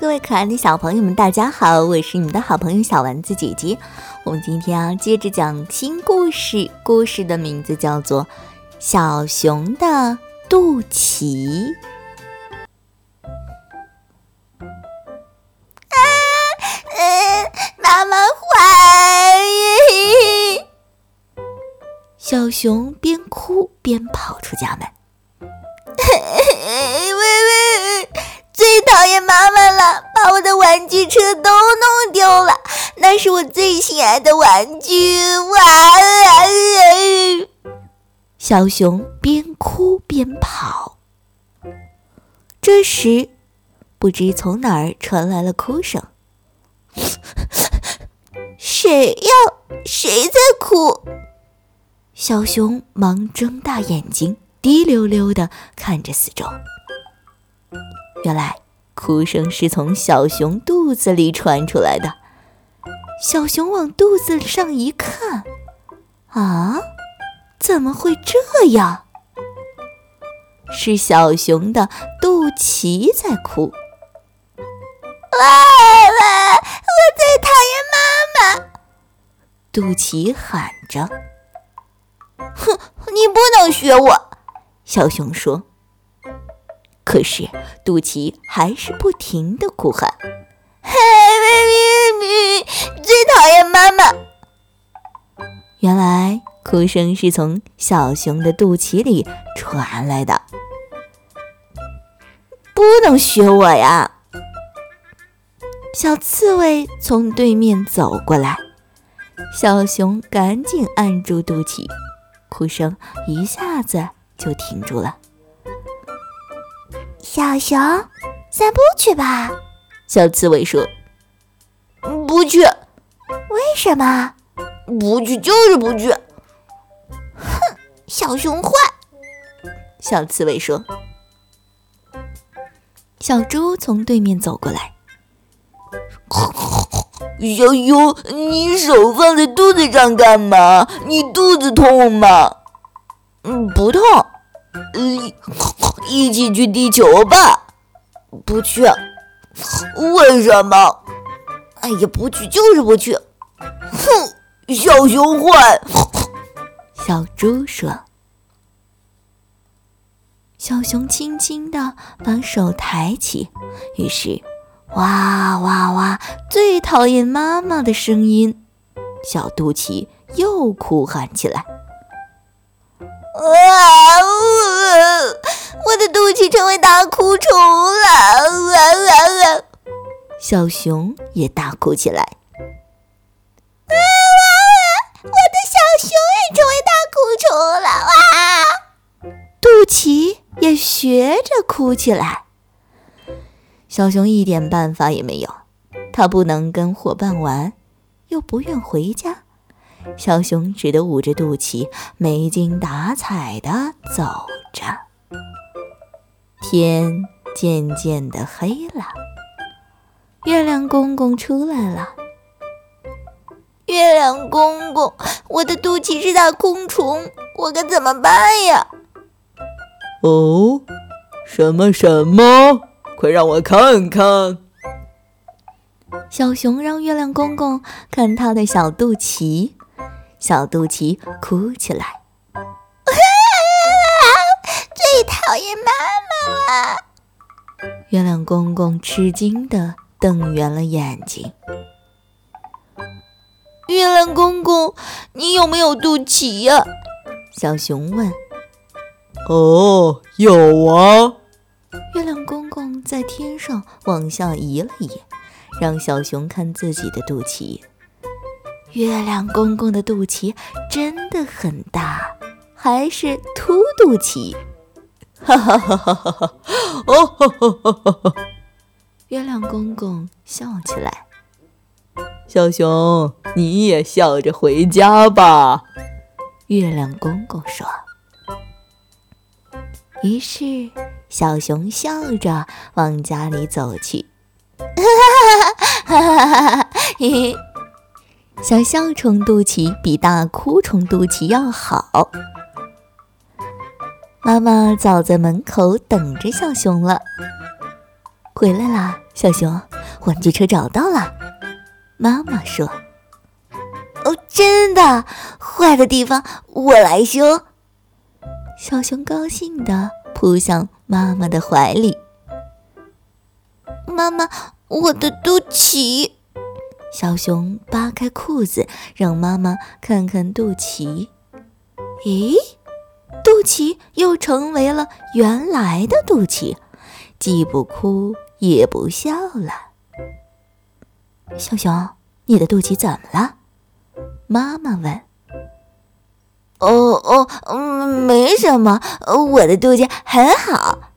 各位可爱的小朋友们，大家好！我是你们的好朋友小丸子姐姐。我们今天啊，接着讲新故事，故事的名字叫做《小熊的肚脐》。啊，妈妈坏！小熊边哭边跑出家门。讨厌妈妈了，把我的玩具车都弄丢了。那是我最心爱的玩具。哇！小熊边哭边跑。这时，不知从哪儿传来了哭声。谁呀？谁在哭？小熊忙睁大眼睛，滴溜溜的看着四周。原来哭声是从小熊肚子里传出来的。小熊往肚子上一看，啊，怎么会这样？是小熊的肚脐在哭。哇哇！我最讨厌妈妈！肚脐喊着。哼，你不能学我！小熊说。可是，肚脐还是不停的哭喊：“嘿，咪咪咪，最讨厌妈妈！”原来，哭声是从小熊的肚脐里传来的。不能学我呀！小刺猬从对面走过来，小熊赶紧按住肚脐，哭声一下子就停住了。小熊，散步去吧。小刺猬说：“不去。”“为什么？”“不去就是不去。”“哼，小熊坏。”小刺猬说。小猪从对面走过来：“小熊，你手放在肚子上干嘛？你肚子痛吗？”“嗯，不痛。”“嗯。”一起去地球吧！不去，为什么？哎呀，不去就是不去！哼，小熊坏！小猪说。小熊轻轻的把手抬起，于是，哇哇哇！最讨厌妈妈的声音，小肚脐又哭喊起来。哇呜！我的肚脐成为大哭虫了！哇哇哇！小熊也大哭起来。哇哇哇！我的小熊也成为大哭虫了！哇！肚脐也学着哭起来。小熊一点办法也没有，它不能跟伙伴玩，又不愿回家。小熊只得捂着肚脐，没精打采地走着。天渐渐的黑了，月亮公公出来了。月亮公公，我的肚脐是大空虫，我该怎么办呀？哦，什么什么？快让我看看！小熊让月亮公公看他的小肚脐。小肚脐哭起来，最讨厌妈妈了。月亮公公吃惊的瞪圆了眼睛。月亮公公，你有没有肚脐呀？小熊问。哦，有啊。月亮公公在天上往下移了移，让小熊看自己的肚脐。月亮公公的肚脐真的很大，还是凸肚脐，哈哈哈哈哈哈！哦！月亮公公笑起来。小熊，你也笑着回家吧。月亮公公说。于是，小熊笑着往家里走去。哈哈哈哈哈哈！嘿嘿。小笑虫肚脐比大哭虫肚脐要好。妈妈早在门口等着小熊了。回来啦，小熊，玩具车找到了。妈妈说：“哦，真的，坏的地方我来修。”小熊高兴地扑向妈妈的怀里。妈妈，我的肚脐。小熊扒开裤子，让妈妈看看肚脐。咦，肚脐又成为了原来的肚脐，既不哭也不笑了。小熊，你的肚脐怎么了？妈妈问。哦哦，嗯，没什么，我的肚脐很好。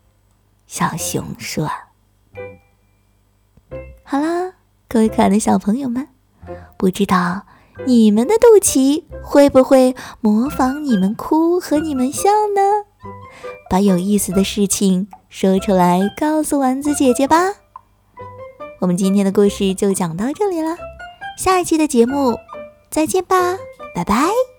小熊说。好啦，各位可爱的小朋友们，不知道你们的肚脐会不会模仿你们哭和你们笑呢？把有意思的事情说出来，告诉丸子姐姐吧。我们今天的故事就讲到这里了，下一期的节目再见吧，拜拜。